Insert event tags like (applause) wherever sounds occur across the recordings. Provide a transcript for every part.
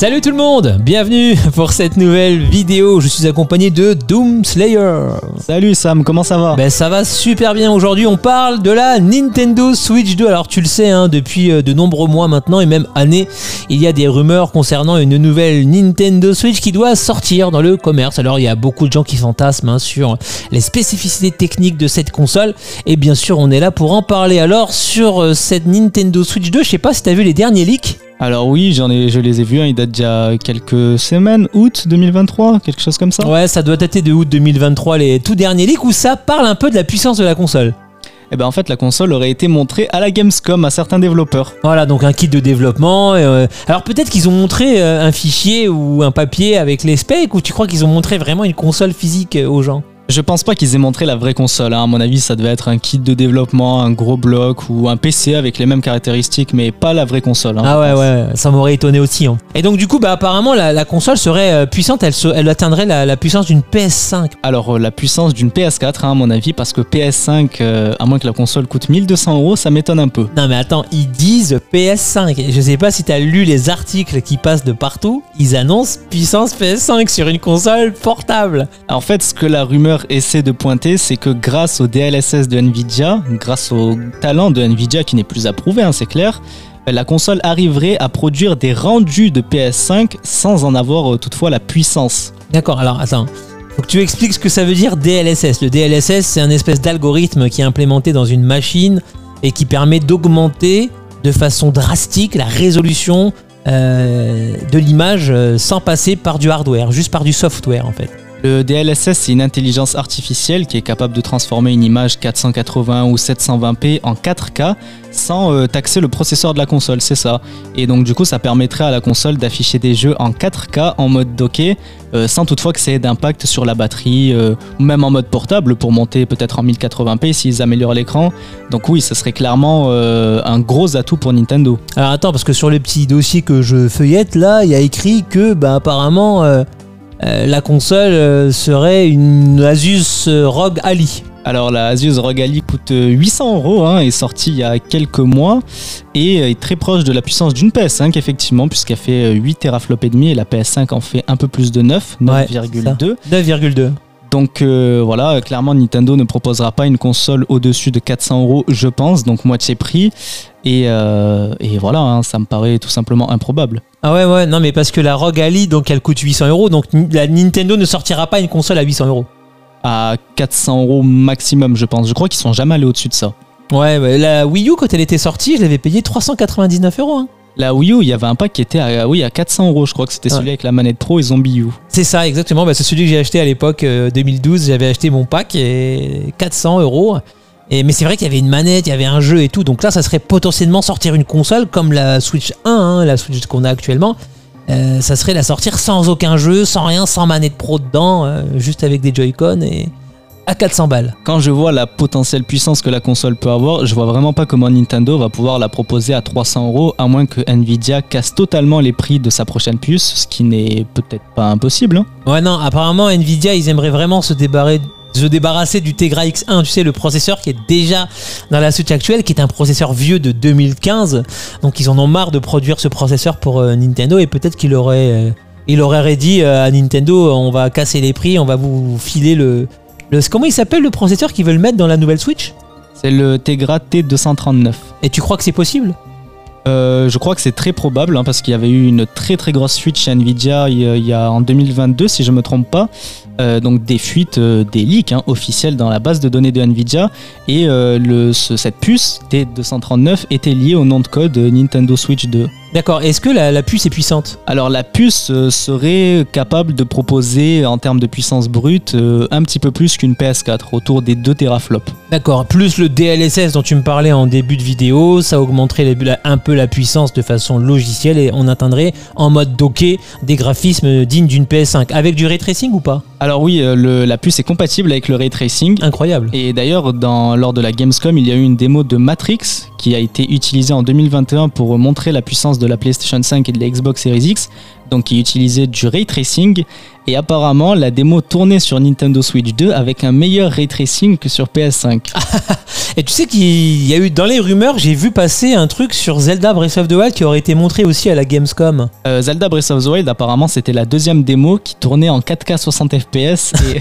Salut tout le monde, bienvenue (laughs) pour cette nouvelle vidéo. Je suis accompagné de Doom Slayer. Salut Sam, comment ça va? Ben ça va super bien. Aujourd'hui, on parle de la Nintendo Switch 2. Alors tu le sais, hein, depuis euh, de nombreux mois maintenant et même années, il y a des rumeurs concernant une nouvelle Nintendo Switch qui doit sortir dans le commerce. Alors il y a beaucoup de gens qui fantasment hein, sur les spécificités techniques de cette console et bien sûr, on est là pour en parler. Alors sur euh, cette Nintendo Switch 2, je sais pas si tu as vu les derniers leaks. Alors oui, j'en ai, je les ai vus, hein, ils datent d'il y a quelques semaines, août 2023, quelque chose comme ça. Ouais, ça doit dater de août 2023, les tout derniers leaks où ça parle un peu de la puissance de la console. Et ben en fait, la console aurait été montrée à la Gamescom à certains développeurs. Voilà, donc un kit de développement. euh, alors peut-être qu'ils ont montré euh, un fichier ou un papier avec les specs, ou tu crois qu'ils ont montré vraiment une console physique euh, aux gens? Je pense pas qu'ils aient montré la vraie console. hein. À mon avis, ça devait être un kit de développement, un gros bloc ou un PC avec les mêmes caractéristiques, mais pas la vraie console. hein, Ah ouais, ouais, ça m'aurait étonné aussi. hein. Et donc du coup, bah apparemment, la, la console serait euh, puissante, elle, se- elle atteindrait la, la puissance d'une PS5. Alors euh, la puissance d'une PS4, hein, à mon avis, parce que PS5, euh, à moins que la console coûte 1200 euros, ça m'étonne un peu. Non mais attends, ils disent PS5. Et Je sais pas si t'as lu les articles qui passent de partout. Ils annoncent puissance PS5 sur une console portable. En fait, ce que la rumeur essaie de pointer, c'est que grâce au DLSS de Nvidia, grâce au talent de Nvidia qui n'est plus approuvé, hein, c'est clair, euh, la console arriverait à produire des rendus de PS5 sans en avoir euh, toutefois la puissance. D'accord, alors attends. Faut que tu expliques ce que ça veut dire DLSS. Le DLSS, c'est un espèce d'algorithme qui est implémenté dans une machine et qui permet d'augmenter de façon drastique la résolution euh, de l'image sans passer par du hardware, juste par du software en fait. Le DLSS, c'est une intelligence artificielle qui est capable de transformer une image 480 ou 720p en 4K sans euh, taxer le processeur de la console, c'est ça. Et donc du coup, ça permettrait à la console d'afficher des jeux en 4K en mode docké, euh, sans toutefois que ça ait d'impact sur la batterie, euh, même en mode portable pour monter peut-être en 1080p s'ils améliorent l'écran. Donc oui, ce serait clairement un gros atout pour Nintendo. Alors attends, parce que sur les petits dossiers que je feuillette là, il y a écrit que bah, apparemment euh, la console euh, serait une Asus euh, ROG Ali. Alors la Asus ROG Ali coûte euh, 800 euros, hein, est sortie il y a quelques mois et est très proche de la puissance d'une PS5 effectivement puisqu'elle fait euh, 8 teraflops et demi et la PS5 en fait un peu plus de 9, Ouais, 9,2. 9,2. Donc euh, voilà, clairement Nintendo ne proposera pas une console au-dessus de 400 euros je pense, donc moitié prix et, euh, et voilà, hein, ça me paraît tout simplement improbable. Ah ouais ouais non mais parce que la ROG Ali donc elle coûte 800 euros donc la Nintendo ne sortira pas une console à 800 euros. À 400 euros maximum je pense, je crois qu'ils sont jamais allés au-dessus de ça. Ouais ouais, la Wii U quand elle était sortie je l'avais payé 399 euros. hein. La Wii U, il y avait un pack qui était à, oui, à 400 euros, je crois que c'était Ouais. celui avec la manette Pro et Zombie U. C'est ça exactement, bah, c'est celui que j'ai acheté à l'époque euh, 2012 j'avais acheté mon pack et 400 euros. Et, mais c'est vrai qu'il y avait une manette, il y avait un jeu et tout. Donc là, ça serait potentiellement sortir une console comme la Switch 1, hein, la Switch qu'on a actuellement. Euh, ça serait la sortir sans aucun jeu, sans rien, sans manette pro dedans, euh, juste avec des Joy-Con et à 400 balles. Quand je vois la potentielle puissance que la console peut avoir, je vois vraiment pas comment Nintendo va pouvoir la proposer à 300 euros, à moins que Nvidia casse totalement les prix de sa prochaine puce, ce qui n'est peut-être pas impossible. hein. Ouais, non, apparemment, Nvidia, ils aimeraient vraiment se débarrasser, se débarrasser du Tegra X1, tu sais, le processeur qui est déjà dans la Switch actuelle, qui est un processeur vieux de 2015. Donc, ils en ont marre de produire ce processeur pour euh, Nintendo et peut-être qu'il aurait, euh, il aurait dit euh, à Nintendo, on va casser les prix, on va vous filer le. Le comment il s'appelle le processeur qu'ils veulent mettre dans la nouvelle Switch C'est le Tegra T239. Et tu crois que c'est possible Euh, je crois que c'est très probable hein, parce qu'il y avait eu une très très grosse fuite chez Nvidia il y a, il y a en 2022 si je me trompe pas. Euh, donc des fuites, euh, des leaks hein, officiels dans la base de données de Nvidia et euh, le, ce- cette puce T239 était liée au nom de code Nintendo Switch 2. D'accord. Est-ce que la, la puce est puissante? Alors la puce serait capable de proposer en termes de puissance brute un petit peu plus qu'une PS4, autour des 2 teraflops. D'accord, plus le DLSS dont tu me parlais en début de vidéo, ça augmenterait les- la- un peu la puissance de façon logicielle et on atteindrait en mode docké des graphismes dignes d'une PS5. Avec du ray tracing ou pas? Alors oui, euh, le- la puce est compatible avec le ray tracing. Incroyable. Et d'ailleurs, dans- lors de la Gamescom, il y a eu une démo de Matrix qui a été utilisée en 2021 pour montrer la puissance de la PlayStation 5 et de la Xbox Series X, donc qui utilisait du ray tracing. Et apparemment, la démo tournait sur Nintendo Switch 2 avec un meilleur ray tracing que sur PS5. (laughs) Et tu sais qu'il y a eu dans les rumeurs, j'ai vu passer un truc sur Zelda Breath of the Wild qui aurait été montré aussi à la Gamescom. Euh, Zelda Breath of the Wild, apparemment, c'était la deuxième démo qui tournait en 4K 60 FPS et,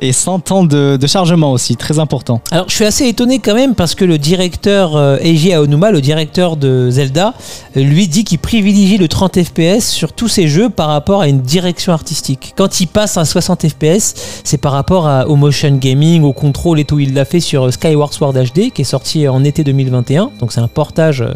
et 100 ans de, de chargement aussi, très important. Alors je suis assez étonné quand même parce que le directeur euh, Eiji Aonuma, le directeur de Zelda, euh, lui dit qu'il privilégie le 30 FPS sur tous ses jeux par rapport à une direction artistique. Quand il passe à 60 FPS, c'est par rapport au motion gaming, au contrôle et tout. Il l'a fait sur euh, Skyward Sword HD qui est sorti en été 2021, donc c'est un portage. euh,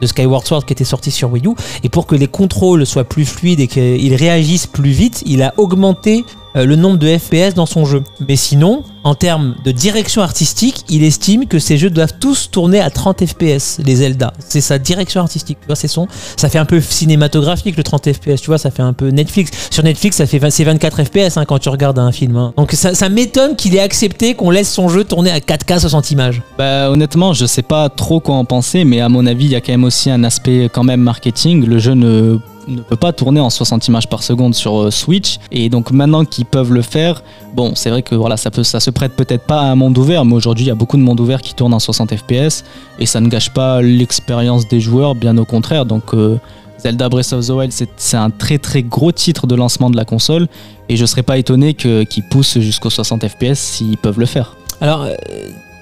de Skyward Sword qui était sorti sur Wii U et pour que les contrôles soient plus fluides et qu'ils réagissent plus vite, il a augmenté euh, le nombre de FPS dans son jeu. Mais sinon, en termes de direction artistique, il estime que ces jeux doivent tous tourner à 30 FPS, les Zelda. C'est sa direction artistique. Tu vois, c'est son. Ça fait un peu cinématographique le 30 FPS. Tu vois, ça fait un peu Netflix. Sur Netflix, ça fait 20 c'est 24 FPS hein, quand tu regardes un film. hein. Donc ça, ça m'étonne qu'il ait accepté qu'on laisse son jeu tourner à 4K 60 images. Bah, honnêtement, je sais pas trop quoi en penser, mais à mon avis, il y a quand même aussi un aspect quand même marketing. Le jeu ne, ne peut pas tourner en 60 images par seconde sur euh, Switch, et donc maintenant qu'ils peuvent le faire, bon, c'est vrai que voilà, ça, peut, ça se prête peut-être pas à un monde ouvert, mais aujourd'hui, il y a beaucoup de mondes ouverts qui tournent en 60 FPS, et ça ne gâche pas l'expérience des joueurs, bien au contraire. Donc, euh, Zelda Breath of the Wild, c'est- un très très gros titre de lancement de la console, et je serais pas étonné qu'ils poussent jusqu'aux 60 FPS s'ils peuvent le faire. Alors, euh,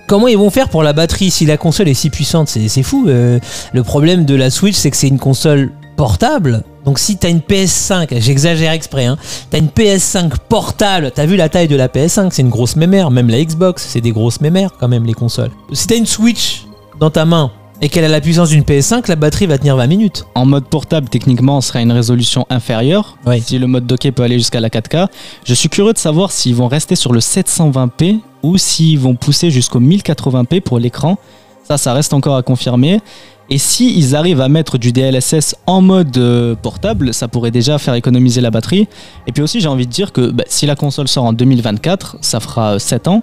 comment ils vont faire pour la batterie si la console est si puissante? C'est c'est fou. euh, le problème de la Switch, c'est que c'est une console portable. Donc si t'as une PS5, j'exagère exprès, hein, t'as une PS5 portable, t'as vu la taille de la PS5, c'est une grosse mémère, même la Xbox, c'est des grosses mémères quand même les consoles. Si t'as une Switch dans ta main et qu'elle a la puissance d'une PS5, la batterie va tenir 20 minutes. En mode portable, techniquement, on sera à une résolution inférieure. Oui. Si le mode docké peut aller jusqu'à la 4K. Je suis curieux de savoir s'ils vont rester sur le 720p ou s'ils vont pousser jusqu'au 1080p pour l'écran. Ça, ça reste encore à confirmer. Et si ils arrivent à mettre du DLSS en mode euh, portable, ça pourrait déjà faire économiser la batterie. Et puis aussi, j'ai envie de dire que bah, si la console sort en 2024, ça fera 7 ans.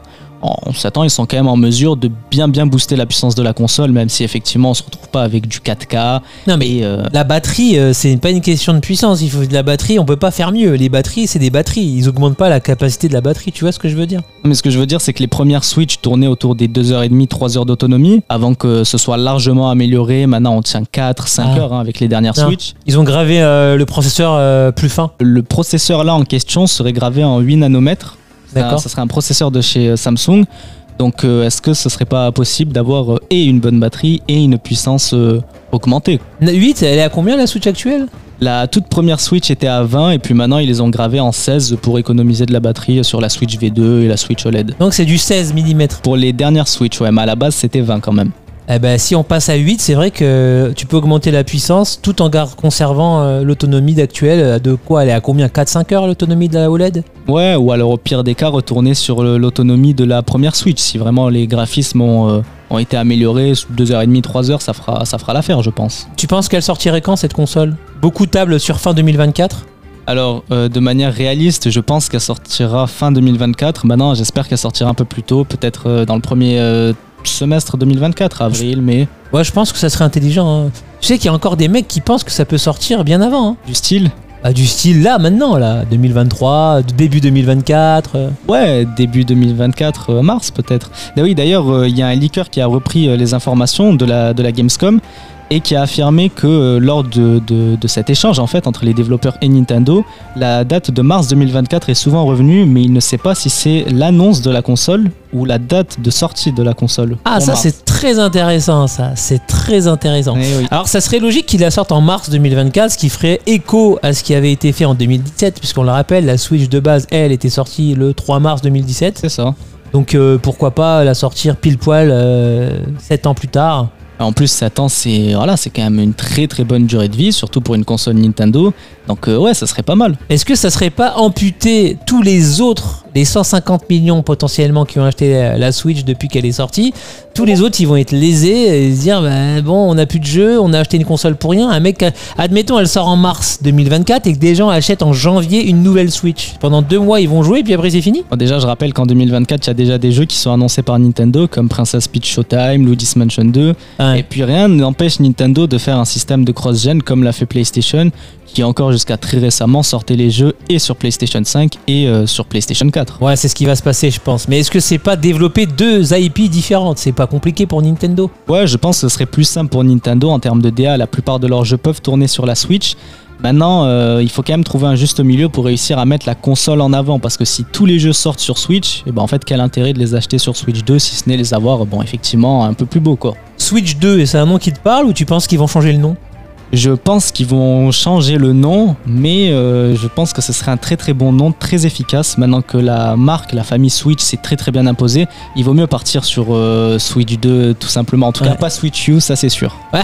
7 ans, ils sont quand même en mesure de bien bien booster la puissance de la console, même si effectivement on se retrouve pas avec du 4K. Non mais Et, euh, la batterie, euh, c'est pas une question de puissance. Il faut de la batterie, on peut pas faire mieux. Les batteries, c'est des batteries. Ils augmentent pas la capacité de la batterie. Tu vois ce que je veux dire? Mais ce que je veux dire, c'est que les premières Switch tournaient autour des 2h30, 3h d'autonomie, avant que ce soit largement amélioré. Maintenant, on tient 4, 5 Ah. heures hein, avec les dernières Non. Switch. Ils ont gravé euh, le processeur euh, plus fin. Le processeur là en question serait gravé en 8 nanomètres. Ça, D'accord. ça serait un processeur de chez euh, Samsung. Donc, euh, est-ce que ce serait pas possible d'avoir euh, et une bonne batterie et une puissance euh, augmentée? 8, elle est à combien la Switch actuelle? La toute première Switch était à 20 et puis maintenant ils les ont gravés en 16 pour économiser de la batterie sur la Switch V2 et la Switch OLED. Donc c'est du 16 mm. Pour les dernières Switch, ouais, mais à la base c'était 20 quand même. Eh ben, si on passe à 8, c'est vrai que tu peux augmenter la puissance tout en conservant euh, l'autonomie d'actuelle. euh, De quoi Elle est à combien? 4-5 heures l'autonomie de la OLED Ouais, ou alors au pire des cas, retourner sur l'autonomie de la première Switch. Si vraiment les graphismes ont, euh, ont été améliorés, 2h30, 3h, ça fera, ça fera l'affaire, je pense. Tu penses qu'elle sortirait quand cette console? Beaucoup tablent sur fin 2024 Alors, euh, de manière réaliste, je pense qu'elle sortira fin 2024. Maintenant, j'espère qu'elle sortira un peu plus tôt, peut-être euh, dans le premier semestre 2024, avril, mai. Ouais, je pense que ça serait intelligent. hein. Tu sais qu'il y a encore des mecs qui pensent que ça peut sortir bien avant. hein. Du style Ah, du style là, maintenant, là, 2023, début 2024. euh. Ouais, début 2024, euh, mars peut-être. Ah oui, d'ailleurs, euh, il y a un leaker qui a repris euh, les informations de la, de la Gamescom et qui a affirmé que euh, lors de, de- de cet échange en fait entre les développeurs et Nintendo, la date de mars 2024 est souvent revenue, mais il ne sait pas si c'est l'annonce de la console ou la date de sortie de la console. Ah, ça, c'est très intéressant, ça. C'est très intéressant. Eh oui. Alors, ça serait logique qu'il la sorte en mars 2024, ce qui ferait écho à ce qui avait été fait en 2017, puisqu'on le rappelle, la Switch de base, elle, était sortie le 3 mars 2017. C'est ça. Donc, euh, pourquoi pas la sortir pile poil 7 ans plus tard En plus, 7 ans, c'est voilà, c'est quand même une très très bonne durée de vie, surtout pour une console Nintendo. Donc euh, ouais, ça serait pas mal. Est-ce que ça serait pas amputer tous les autres, les 150 millions potentiellement qui ont acheté la- la Switch depuis qu'elle est sortie Tous les autres, ils vont être lésés et se dire bah, bon, on n'a plus de jeu, on a acheté une console pour rien. Un mec, euh, admettons, elle sort en mars 2024 et que des gens achètent en janvier une nouvelle Switch. Pendant deux mois, ils vont jouer et puis après, c'est fini. Bon, déjà, je rappelle qu'en 2024, il y a déjà des jeux qui sont annoncés par Nintendo, comme Princess Peach Showtime, Luigi's Mansion 2. Ouais. Et puis rien n'empêche Nintendo de faire un système de cross-gen comme l'a fait PlayStation, qui encore jusqu'à très récemment sortait les jeux et sur PlayStation 5 et euh, sur PlayStation 4. Ouais, c'est ce qui va se passer, je pense. Mais est-ce que c'est pas développer deux IP différentes? C'est pas compliqué pour Nintendo? Ouais, je pense que ce serait plus simple pour Nintendo en termes de DA. La plupart de leurs jeux peuvent tourner sur la Switch. Maintenant, euh, il faut quand même trouver un juste milieu pour réussir à mettre la console en avant. Parce que si tous les jeux sortent sur Switch, et ben en fait, quel intérêt de les acheter sur Switch 2 si ce n'est les avoir, bon, effectivement, un peu plus beau quoi. Switch 2, et c'est un nom qui te parle ou tu penses qu'ils vont changer le nom? Je pense qu'ils vont changer le nom, mais euh, je pense que ce serait un très très bon nom, très efficace. Maintenant que la marque, la famille Switch s'est très très bien imposée, il vaut mieux partir sur euh, Switch 2 tout simplement. En tout cas, pas Switch U, ça c'est sûr. (laughs)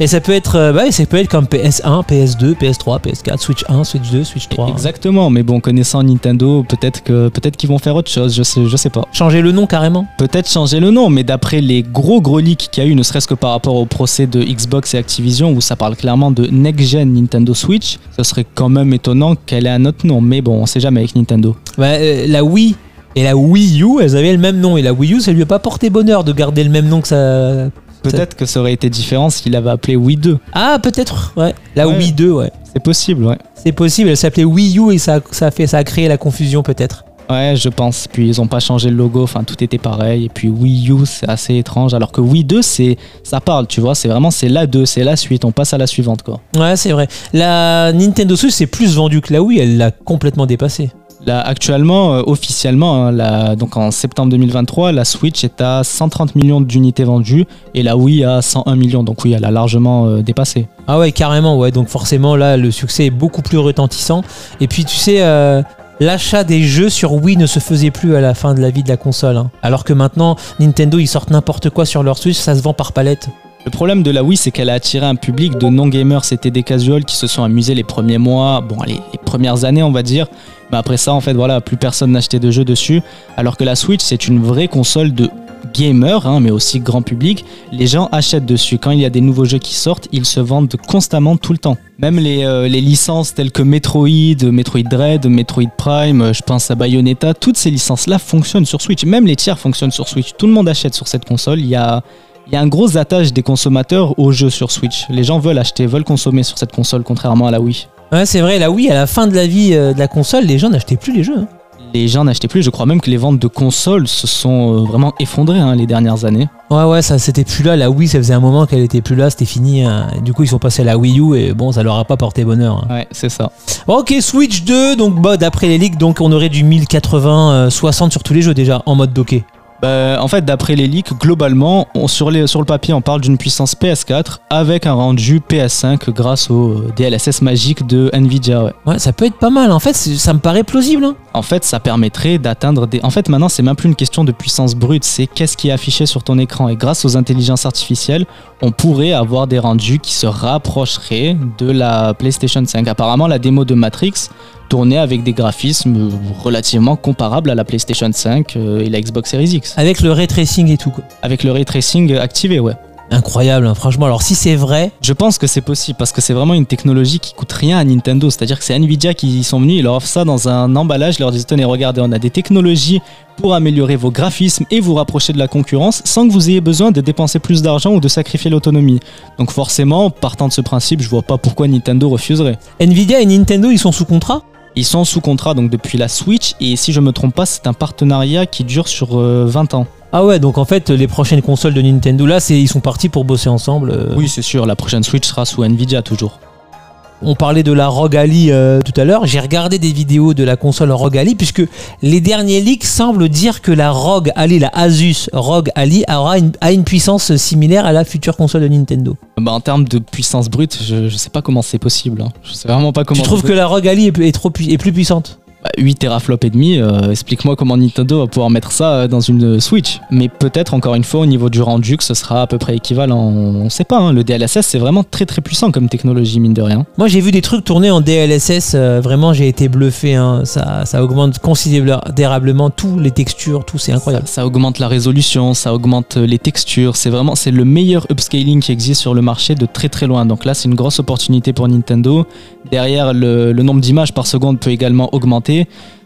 Et ça peut être, euh, bah, ça peut être comme PS1, PS2, PS3, PS4, Switch 1, Switch 2, Switch 3. Exactement, mais bon, connaissant Nintendo, peut-être que peut-être qu'ils vont faire autre chose, je sais, je sais pas. Changer le nom carrément Peut-être changer le nom, mais d'après les gros gros leaks qu'il y a eu, ne serait-ce que par rapport au procès de Xbox et Activision, où ça parle clairement de next-gen Nintendo Switch, ce serait quand même étonnant qu'elle ait un autre nom, mais bon, on sait jamais avec Nintendo. Bah, euh, La Wii et la Wii U, elles avaient le même nom. Et la Wii U, ça lui a pas porté bonheur de garder le même nom que ça. Peut-être que ça aurait été différent s'il avait appelé Wii 2. Ah, peut-être, ouais. La Ouais. Wii 2, ouais. C'est possible, ouais. C'est possible, elle s'appelait Wii U et ça, ça, a fait, ça a créé la confusion peut-être. Ouais, je pense. Puis ils ont pas changé le logo, enfin tout était pareil. Et puis Wii U, c'est assez étrange. Alors que Wii 2, c'est, ça parle, tu vois. C'est vraiment, c'est la 2, c'est la suite. On passe à la suivante, quoi. Ouais, c'est vrai. La Nintendo Switch, c'est plus vendu que la Wii, elle l'a complètement dépassé. Là, actuellement, euh, officiellement, hein, la- donc en septembre 2023, la Switch est à 130 millions d'unités vendues et la Wii à 101 millions. Donc oui, elle a largement euh, dépassé. Ah ouais, carrément, ouais. Donc forcément, là, le succès est beaucoup plus retentissant. Et puis, tu sais, euh, l'achat des jeux sur Wii ne se faisait plus à la fin de la vie de la console. hein. Alors que maintenant, Nintendo, ils sortent n'importe quoi sur leur Switch, ça se vend par palette. Le problème de la Wii, c'est qu'elle a attiré un public de non-gamers, c'était des casuals qui se sont amusés les premiers mois, bon, allez, les premières années, on va dire. Mais après ça, en fait, voilà, plus personne n'achetait de jeux dessus. Alors que la Switch, c'est une vraie console de gamers, hein, mais aussi grand public. Les gens achètent dessus. Quand il y a des nouveaux jeux qui sortent, ils se vendent constamment tout le temps. Même les, euh, les licences telles que Metroid, Metroid Dread, Metroid Prime, je pense à Bayonetta, toutes ces licences-là fonctionnent sur Switch. Même les tiers fonctionnent sur Switch. Tout le monde achète sur cette console. Il y a, il y a un gros attache des consommateurs aux jeux sur Switch. Les gens veulent acheter, veulent consommer sur cette console, contrairement à la Wii. Ouais, c'est vrai, la Wii, à la fin de la vie euh, de la console, les gens n'achetaient plus les jeux. hein. Les gens n'achetaient plus. Je crois même que les ventes de consoles se sont euh, vraiment effondrées hein, les dernières années. Ouais, ouais, ça c'était plus là. La Wii, ça faisait un moment qu'elle était plus là, c'était fini. hein. Du coup, ils sont passés à la Wii U et bon, ça leur a pas porté bonheur. hein. Ouais, c'est ça. Ok, Switch 2, donc bah, d'après les leaks, donc on aurait du 1080, euh, 60 sur tous les jeux déjà en mode docké. Bah, en fait, d'après les leaks, globalement, on- sur, les, sur le papier, on parle d'une puissance PS4 avec un rendu PS5 grâce au euh, DLSS magique de Nvidia. ouais. Ouais, ça peut être pas mal. En fait, ça me paraît plausible. hein. En fait, ça permettrait d'atteindre des. En fait, maintenant, c'est même plus une question de puissance brute, c'est qu'est-ce qui est affiché sur ton écran. Et grâce aux intelligences artificielles, on pourrait avoir des rendus qui se rapprocheraient de la PlayStation 5. Apparemment, la démo de Matrix tournait avec des graphismes relativement comparables à la PlayStation 5 euh, et la Xbox Series X. Avec le ray tracing et tout. quoi. Avec le ray tracing activé, ouais. Incroyable, hein, franchement. Alors, si c'est vrai, Je pense que c'est possible parce que c'est vraiment une technologie qui coûte rien à Nintendo. C'est-à-dire que c'est Nvidia qui y sont venus, ils leur offrent ça dans un emballage, ils leur disent tenez, regardez, on a des technologies pour améliorer vos graphismes et vous rapprocher de la concurrence sans que vous ayez besoin de dépenser plus d'argent ou de sacrifier l'autonomie. Donc forcément, partant de ce principe, je vois pas pourquoi Nintendo refuserait. Nvidia et Nintendo, ils sont sous contrat? Ils sont sous contrat donc depuis la Switch et si je me trompe pas, c'est un partenariat qui dure sur euh, 20 ans. Ah ouais, donc en fait, les prochaines consoles de Nintendo, là, c'est ils sont partis pour bosser ensemble. euh. Oui, c'est sûr, la prochaine Switch sera sous Nvidia toujours. On parlait de la ROG Ally euh, tout à l'heure. J'ai regardé des vidéos de la console ROG Ally puisque les derniers leaks semblent dire que la ROG Ally, la Asus ROG Ally, aura une, a une puissance similaire à la future console de Nintendo. Bah, en termes de puissance brute, je, je sais pas comment c'est possible. hein. Je sais vraiment pas comment. tu trouves que la ROG Ally est, est trop pu- est plus puissante? Bah, 8 teraflops et demi, euh, explique-moi comment Nintendo va pouvoir mettre ça euh, dans une euh, Switch. Mais peut-être encore une fois au niveau du rendu que ce sera à peu près équivalent, on, on sait pas. hein. Le DLSS c'est vraiment très très puissant comme technologie mine de rien. Moi, j'ai vu des trucs tourner en DLSS. euh, vraiment, j'ai été bluffé. hein. Ça, ça augmente considérablement tous les textures, tout. C'est incroyable. Ça, ça augmente la résolution, ça augmente les textures. C'est vraiment c'est le meilleur upscaling qui existe sur le marché de très très loin. Donc là c'est une grosse opportunité pour Nintendo. Derrière le, le nombre d'images par seconde peut également augmenter.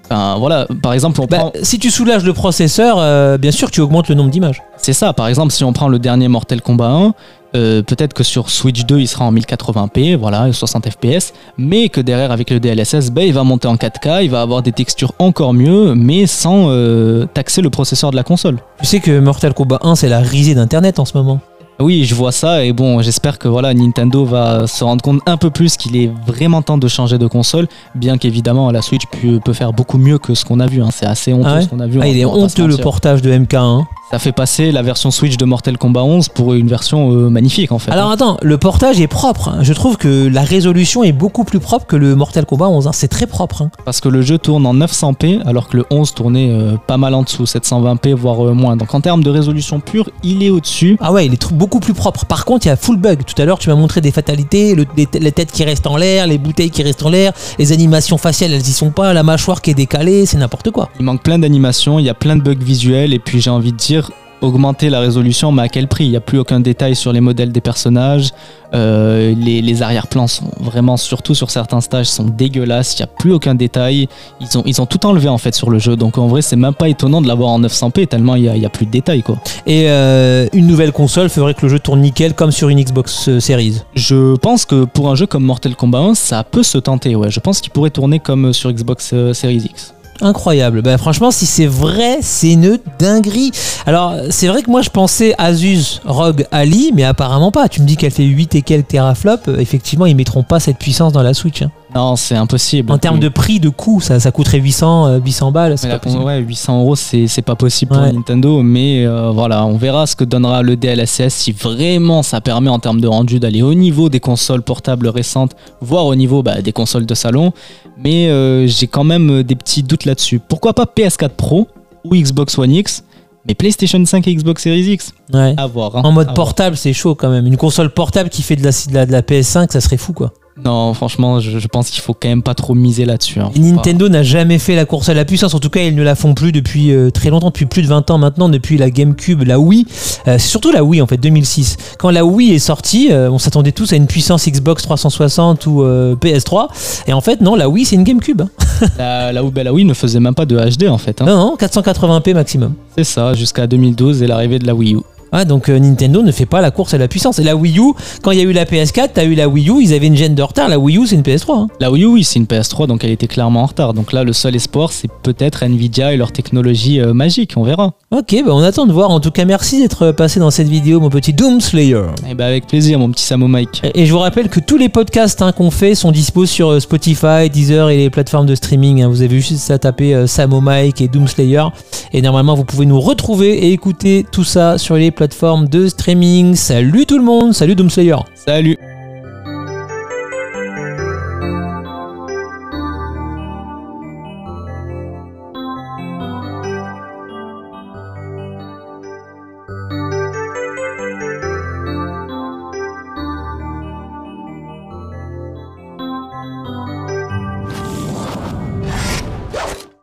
Enfin voilà, par exemple on Bah, prend si tu soulages le processeur, euh, bien sûr, tu augmentes le nombre d'images. C'est ça, par exemple, si on prend le dernier Mortal Kombat 1, Euh, peut-être que sur Switch 2 il sera en 1080p, voilà, 60 fps, mais que derrière avec le DLSS, ben, il va monter en 4K, il va avoir des textures encore mieux, mais sans euh, taxer le processeur de la console. Tu sais que Mortal Kombat 1 c'est la risée d'internet en ce moment. Oui, je vois ça et bon, j'espère que voilà, Nintendo va se rendre compte un peu plus qu'il est vraiment temps de changer de console, bien qu'évidemment la Switch peut, peut faire beaucoup mieux que ce qu'on a vu. hein. C'est assez honteux Ah ouais ce qu'on a vu. Ah, il est honteux le portage de MK1. Ça fait passer la version Switch de Mortal Kombat 11 pour une version euh, magnifique en fait. Alors hein. attends, le portage est propre. hein. Je trouve que la résolution est beaucoup plus propre que le Mortal Kombat 11. hein. C'est très propre. hein. Parce que le jeu tourne en 900p alors que le 11 tournait euh, pas mal en dessous, 720p voire euh, moins. Donc en termes de résolution pure, il est au-dessus. Ah ouais, il est tr- plus propre. Par contre, il y full bug. Tout à l'heure, tu m'as montré des fatalités, le- les, les têtes qui restent en l'air, les bouteilles qui restent en l'air, les animations faciales, elles y sont pas, la mâchoire qui est décalée, c'est n'importe quoi. Il manque plein d'animations, il y a plein de bugs visuels et puis j'ai envie de dire augmenter la résolution mais à quel prix? Il n'y a plus aucun détail sur les modèles des personnages, Euh, les, les arrière-plans sont vraiment, surtout sur certains stages, sont dégueulasses, il n'y a plus aucun détail, ils ont, ils ont tout enlevé en fait sur le jeu donc en vrai c'est même pas étonnant de l'avoir en 900p tellement il n'y a, il y a plus de détails quoi. Et euh, une nouvelle console ferait que le jeu tourne nickel comme sur une Xbox euh, Series. Je pense que pour un jeu comme Mortal Kombat 1 ça peut se tenter ouais, je pense qu'il pourrait tourner comme sur Xbox Series X. Incroyable. Bah, franchement, si c'est vrai, c'est une dinguerie. Alors, c'est vrai que moi, je pensais Asus ROG Ali, mais apparemment pas. Tu me dis qu'elle fait 8 et quelques teraflops. Euh, Effectivement, ils mettront pas cette puissance dans la Switch. hein. Non c'est impossible. En termes de prix, de coût, ça, ça coûterait 800, euh, 800 balles. C'est Mais pas la con- possible. ouais, 800 euros, c'est pas possible pour. Nintendo, mais euh, voilà, on verra ce que donnera le DLSS si vraiment ça permet en termes de rendu d'aller au niveau des consoles portables récentes, voire au niveau bah, des consoles de salon. Mais euh, j'ai quand même euh, des petits doutes là-dessus. Pourquoi pas PS4 Pro ou Xbox One X, mais PlayStation 5 et Xbox Series X Ouais. À voir. hein, En mode à portable, c'est chaud quand même. Une console portable qui fait de la, de la, de la PS5, ça serait fou quoi. Non, franchement, je, je pense qu'il faut quand même pas trop miser là-dessus. hein. Nintendo n'a jamais fait la course à la puissance. En tout cas, ils ne la font plus depuis euh, très longtemps, depuis plus de 20 ans maintenant, depuis la GameCube, la Wii. Euh, c'est surtout la Wii en fait, 2006. Quand la Wii est sortie, euh, on s'attendait tous à une puissance Xbox 360 ou euh, PS3. Et en fait, non, la Wii c'est une GameCube. hein. (laughs) La, la, bah, la Wii ne faisait même pas de HD en fait. hein. Non, non, 480p maximum. C'est ça, jusqu'à 2012 et l'arrivée de la Wii U. Ah, donc euh, Nintendo ne fait pas la course à la puissance. Et la Wii U, quand il y a eu la PS4, t'as eu la Wii U, ils avaient une gêne de retard. La Wii U, c'est une PS3. hein. La Wii U, oui, c'est une PS3, donc elle était clairement en retard. Donc là, le seul espoir, c'est peut-être Nvidia et leur technologie euh, magique, on verra. Ok, bah on attend de voir. En tout cas, merci d'être passé dans cette vidéo, mon petit Doom Slayer. Et bah avec plaisir, mon petit Samo Mike. Et je vous rappelle que tous les podcasts hein, qu'on fait sont dispo sur euh, Spotify, Deezer et les plateformes de streaming. hein. Vous avez juste à taper euh, Samo Mike et Doomslayer. Et normalement, vous pouvez nous retrouver et écouter tout ça sur les de streaming. Salut tout le monde, salut Doomslayer. Salut